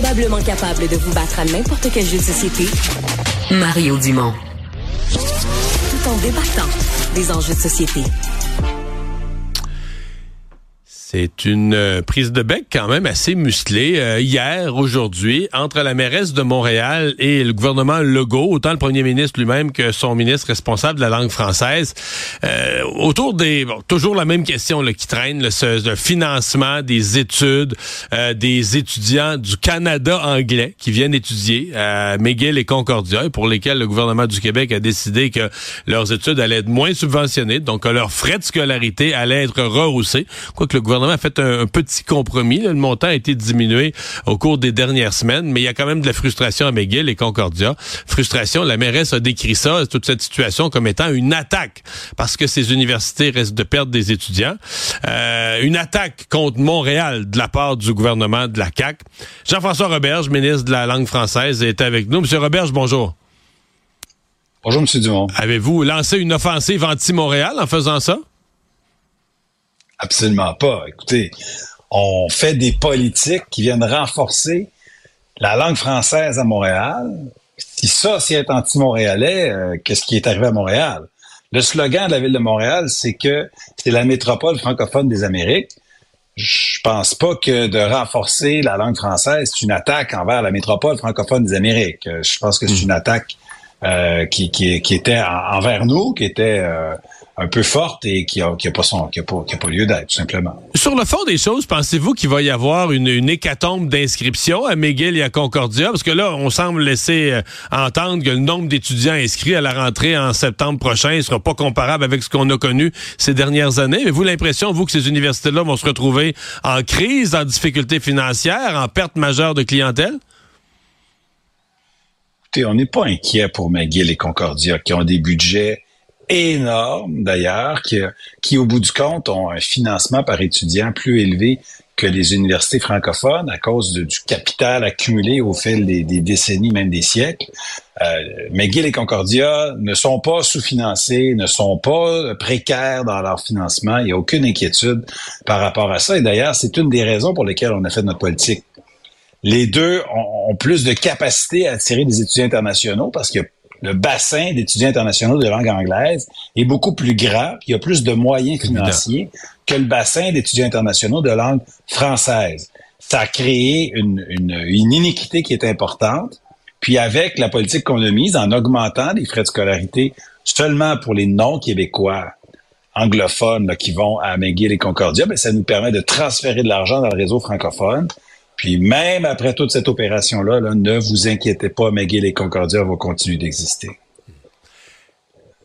probablement capable de vous battre à n'importe quel jeu de société, Mario Dumont. Tout en débattant des enjeux de société. C'est une euh, prise de bec quand même assez musclée euh, hier, aujourd'hui, entre la mairesse de Montréal et le gouvernement Legault, autant le premier ministre lui-même que son ministre responsable de la langue française, euh, autour des bon, toujours la même question là, qui traîne, le, ce, financement des études des étudiants du Canada anglais qui viennent étudier à McGill et Concordia, et pour lesquels le gouvernement du Québec a décidé que leurs études allaient être moins subventionnées, donc que leurs frais de scolarité allaient être rehaussés, quoique le gouvernement gouvernement a fait un, petit compromis. Le montant a été diminué au cours des dernières semaines, mais il y a quand même de la frustration à McGill et Concordia. Frustration, la mairesse a décrit ça, toute cette situation, comme étant une attaque, parce que ces universités restent de perdre des étudiants. Euh, une attaque contre Montréal de la part du gouvernement de la CAQ. Jean-François Roberge, ministre de la langue française, est avec nous. Monsieur Roberge, bonjour. Bonjour, Monsieur Dumont. Avez-vous lancé une offensive anti-Montréal en faisant ça? Absolument pas. Écoutez, on fait des politiques qui viennent renforcer la langue française à Montréal. Si ça, c'est être anti-montréalais, euh, qu'est-ce qui est arrivé à Montréal? Le slogan de la ville de Montréal, c'est que c'est la métropole francophone des Amériques. Je pense pas que de renforcer la langue française, c'est une attaque envers la métropole francophone des Amériques. Euh, je pense que c'est hmm. une attaque euh, qui, qui, qui, était envers nous, qui était un peu forte et qui a, qui a pas son, qui a pas, qui a pas lieu d'être, tout simplement. Sur le fond des choses, pensez-vous qu'il va y avoir une, une hécatombe d'inscriptions à McGill et à Concordia? Parce que là, on semble laisser euh, entendre que le nombre d'étudiants inscrits à la rentrée en septembre prochain ne sera pas comparable avec ce qu'on a connu ces dernières années. Mais vous, l'impression, vous, que ces universités-là vont se retrouver en crise, en difficulté financière, en perte majeure de clientèle? Écoutez, on n'est pas inquiet pour McGill et Concordia qui ont des budgets énorme d'ailleurs, qui, qui au bout du compte ont un financement par étudiant plus élevé que les universités francophones à cause du capital accumulé au fil des, décennies, même des siècles. Euh, McGill et Concordia ne sont pas sous-financés, ne sont pas précaires dans leur financement. Il n'y a aucune inquiétude par rapport à ça. Et d'ailleurs, c'est une des raisons pour lesquelles on a fait notre politique. Les deux ont, ont plus de capacité à attirer des étudiants internationaux parce qu'il y a le bassin d'étudiants internationaux de langue anglaise est beaucoup plus grand, il y a plus de moyens financiers que le bassin d'étudiants internationaux de langue française. Ça a créé une, une, une iniquité qui est importante. Puis avec la politique qu'on a mise en augmentant les frais de scolarité seulement pour les non-québécois anglophones qui vont à McGill et Concordia, ben, ça nous permet de transférer de l'argent dans le réseau francophone puis même après toute cette opération-là, ne vous inquiétez pas, McGill et Concordia vont continuer d'exister.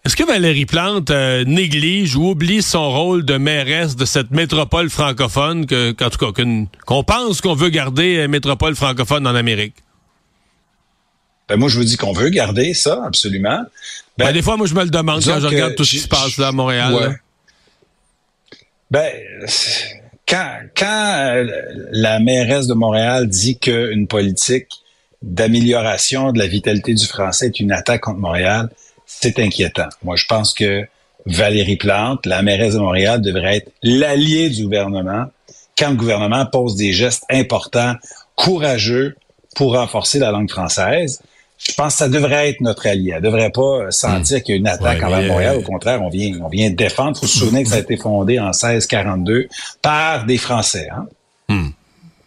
Est-ce que Valérie Plante euh, néglige ou oublie son rôle de mairesse de cette métropole francophone que, qu'en tout cas, qu'on pense qu'on veut garder euh, métropole francophone en Amérique? Ben moi, je vous dis qu'on veut garder ça, absolument. Ben, ben des fois, moi, je me le demande quand je regarde tout ce qui se passe là à Montréal. Ben, quand, quand euh, la mairesse de Montréal dit qu'une politique d'amélioration de la vitalité du français est une attaque contre Montréal, c'est inquiétant. Moi, je pense que Valérie Plante, la mairesse de Montréal, devrait être l'allié du gouvernement quand le gouvernement pose des gestes importants, courageux pour renforcer la langue française je pense que ça devrait être notre allié. Elle devrait pas sentir hmm. qu'il y a une attaque envers Montréal. Au contraire, on vient, on vient défendre. Faut se souvenir que ça a été fondé en 1642 par des Français. Hein? Hmm.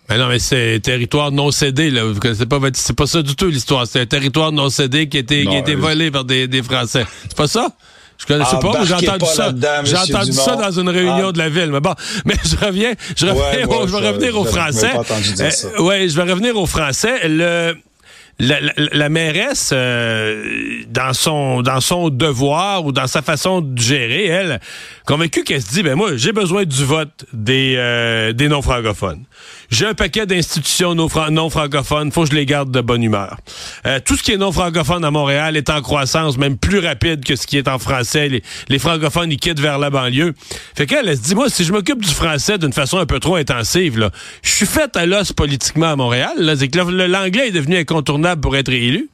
Mais non, mais c'est territoire non cédé, là. Vous connaissez pas, c'est pas ça du tout l'histoire. C'est un territoire non cédé qui a été, qui a été euh, volé par des, des Français. C'est pas ça? Je connaissais pas, j'ai entendu ça. J'ai entendu ça dans une réunion ah. de la ville. Mais bon, mais je reviens, je reviens, je vais revenir au français. Euh, ouais, je vais revenir au français. Le, la, la, mairesse, euh, dans son dans son devoir ou dans sa façon de gérer, elle, convaincue qu'elle se dit, ben moi, j'ai besoin du vote des, euh, des non-francophones. J'ai un paquet d'institutions non-francophones, faut que je les garde de bonne humeur. Euh, tout ce qui est non-francophone à Montréal est en croissance, même plus rapide que ce qui est en français. Les, francophones, ils quittent vers la banlieue. Fait qu'elle, elle se dit, moi, si je m'occupe du français d'une façon un peu trop intensive, là, je suis faite à l'os politiquement à Montréal. C'est que l'anglais est devenu incontournable pour être élu.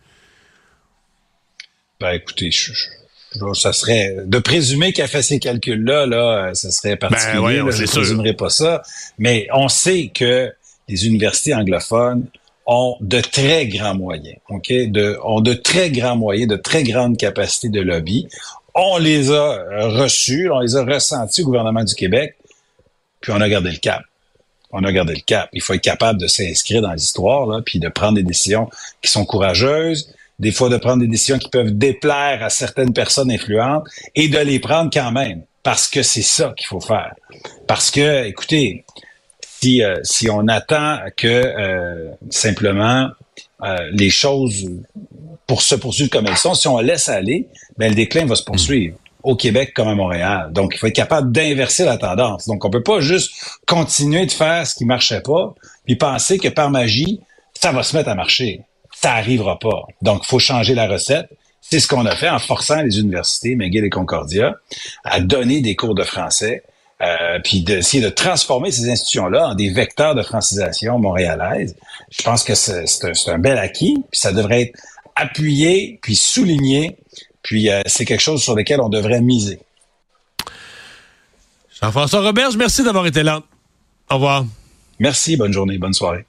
Ben, écoutez, je ça serait de présumer qu'elle fait ces calculs-là, là, ça serait ben, particulier. je ne présumerais pas ça. Mais on sait que les universités anglophones ont de très grands moyens, ok, de, ont de très grands moyens, de très grandes capacités de lobby. On les a reçus, on les a ressentis au gouvernement du Québec, puis on a gardé le cap. On a gardé le cap. Il faut être capable de s'inscrire dans l'histoire, là, puis de prendre des décisions qui sont courageuses, des fois de prendre des décisions qui peuvent déplaire à certaines personnes influentes et de les prendre quand même, parce que c'est ça qu'il faut faire. Parce que, écoutez, si, euh, si on attend que euh, simplement euh, les choses pour se poursuivre comme elles sont, si on laisse aller, ben, le déclin va se poursuivre au Québec comme à Montréal. Donc, il faut être capable d'inverser la tendance. Donc, on peut pas juste continuer de faire ce qui marchait pas, puis penser que par magie, ça va se mettre à marcher. Ça arrivera pas. Donc, il faut changer la recette. C'est ce qu'on a fait en forçant les universités, McGill et Concordia, à donner des cours de français, euh, puis d'essayer de transformer ces institutions-là en des vecteurs de francisation montréalaise. Je pense que c'est un, un, bel acquis, puis ça devrait être appuyé, puis souligné, puis euh, c'est quelque chose sur lequel on devrait miser. Jean-François Roberge, merci d'avoir été là. Au revoir. Merci, bonne journée, bonne soirée.